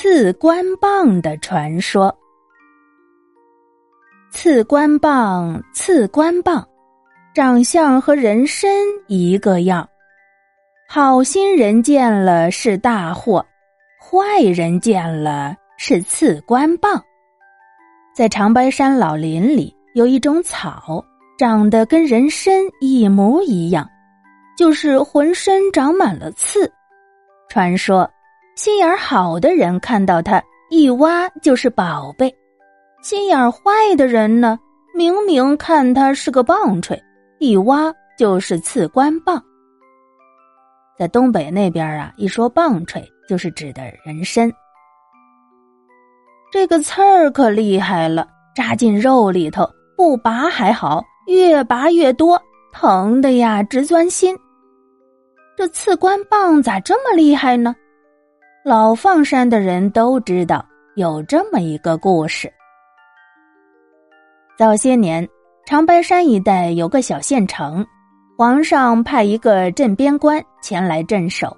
刺官棒的传说。刺官棒，刺官棒，长相和人参一个样。好心人见了是大祸，坏人见了是刺官棒。在长白山老林里有一种草，长得跟人参一模一样，就是浑身长满了刺。传说。心眼好的人看到它一挖就是宝贝，心眼坏的人呢，明明看它是个棒槌，一挖就是刺官棒。在东北那边啊，一说棒槌就是指的人参。这个刺儿可厉害了，扎进肉里头不拔还好，越拔越多，疼的呀直钻心。这刺官棒咋这么厉害呢？老放山的人都知道有这么一个故事。早些年，长白山一带有个小县城，皇上派一个镇边官前来镇守。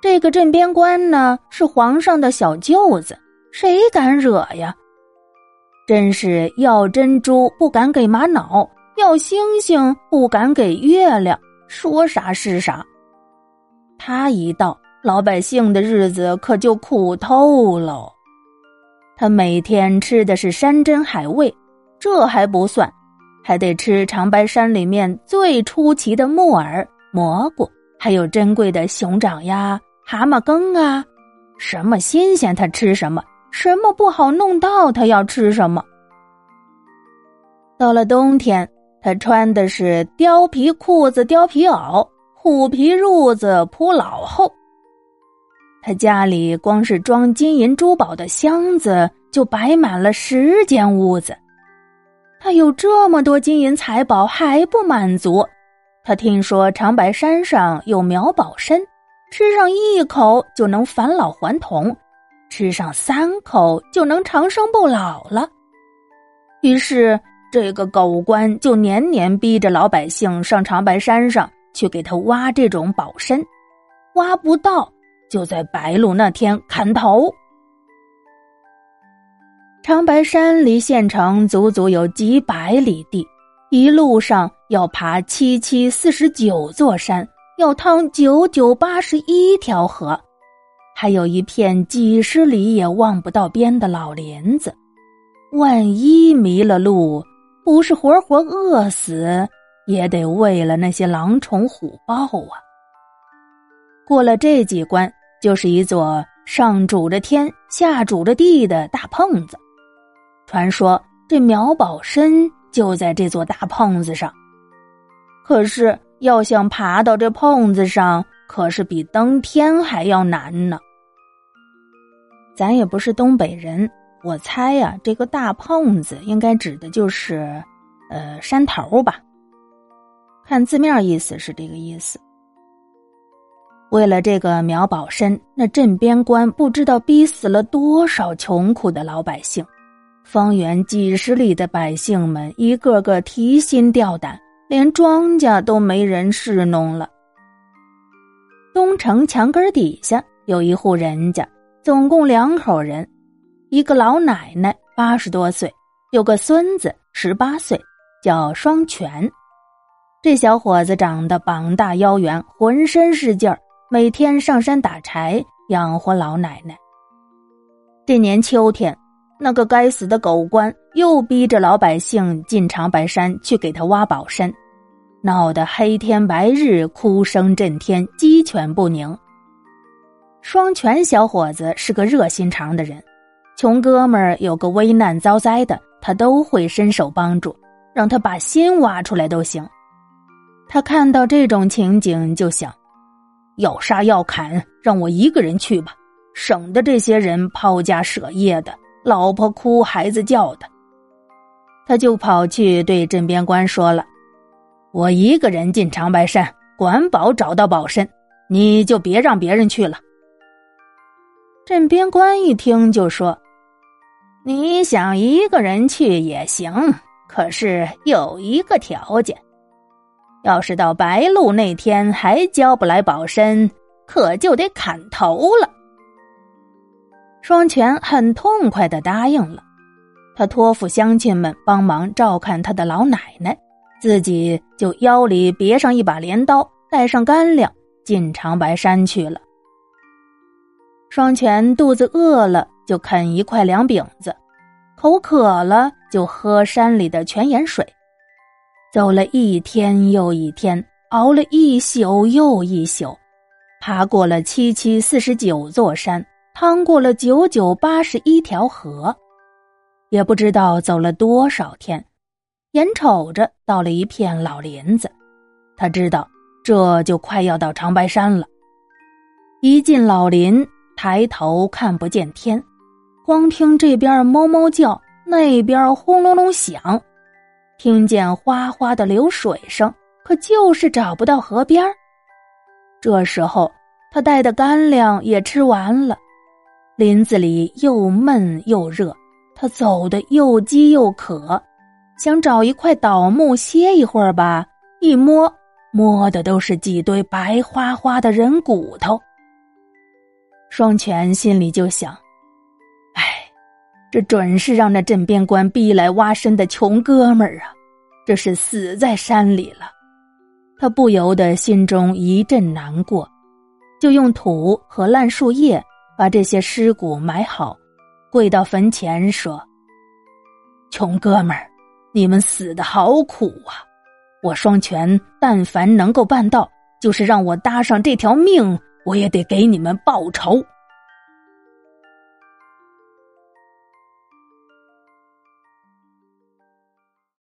这个镇边官呢，是皇上的小舅子，谁敢惹呀？真是要珍珠不敢给玛瑙，要星星不敢给月亮，说啥是啥。他一到。老百姓的日子可就苦透喽。他每天吃的是山珍海味，这还不算，还得吃长白山里面最出奇的木耳、蘑菇，还有珍贵的熊掌呀、蛤蟆羹啊。什么新鲜他吃什么，什么不好弄到他要吃什么。到了冬天，他穿的是貂皮裤子、貂皮袄，虎皮褥子铺老厚。他家里光是装金银珠宝的箱子就摆满了十间屋子。他有这么多金银财宝还不满足。他听说长白山上有苗宝参，吃上一口就能返老还童，吃上三口就能长生不老了。于是这个狗官就年年逼着老百姓上长白山上去给他挖这种宝参，挖不到。就在白露那天砍头。长白山离县城足足有几百里地，一路上要爬七七四十九座山，要趟九九八十一条河，还有一片几十里也望不到边的老林子。万一迷了路，不是活活饿死，也得为了那些狼虫虎豹啊！过了这几关。就是一座上拄着天、下拄着地的大胖子。传说这苗宝身就在这座大胖子上。可是要想爬到这胖子上，可是比登天还要难呢。咱也不是东北人，我猜呀，这个大胖子应该指的就是，呃，山头吧。看字面意思是这个意思。为了这个苗宝参，那镇边关不知道逼死了多少穷苦的老百姓，方圆几十里的百姓们一个个提心吊胆，连庄稼都没人侍弄了。东城墙根底下有一户人家，总共两口人，一个老奶奶八十多岁，有个孙子十八岁，叫双全。这小伙子长得膀大腰圆，浑身是劲儿。每天上山打柴养活老奶奶。这年秋天，那个该死的狗官又逼着老百姓进长白山去给他挖宝参，闹得黑天白日，哭声震天，鸡犬不宁。双全小伙子是个热心肠的人，穷哥们儿有个危难遭灾的，他都会伸手帮助，让他把心挖出来都行。他看到这种情景，就想。要杀要砍，让我一个人去吧，省得这些人抛家舍业的，老婆哭孩子叫的。他就跑去对镇边关说了：“我一个人进长白山，管保找到宝身，你就别让别人去了。”镇边关一听就说：“你想一个人去也行，可是有一个条件。”要是到白露那天还交不来保身，可就得砍头了。双全很痛快的答应了，他托付乡亲们帮忙照看他的老奶奶，自己就腰里别上一把镰刀，带上干粮进长白山去了。双全肚子饿了就啃一块凉饼子，口渴了就喝山里的泉眼水，走了一天又一天，熬了一宿又一宿，爬过了七七四十九座山。趟过了九九八十一条河，也不知道走了多少天，眼瞅着到了一片老林子，他知道这就快要到长白山了。一进老林，抬头看不见天，光听这边猫猫叫，那边轰隆隆响，听见哗哗的流水声，可就是找不到河边这时候，他带的干粮也吃完了。林子里又闷又热，他走的又饥又渴，想找一块倒木歇一会儿吧。一摸，摸的都是几堆白花花的人骨头。双全心里就想：“，这准是让那镇边官逼来挖参的穷哥们儿啊！这是死在山里了。”他不由得心中一阵难过，就用土和烂树叶。把这些尸骨埋好，跪到坟前说：“穷哥们儿，你们死的好苦啊！我双全但凡能够办到，就是让我搭上这条命，我也得给你们报仇。”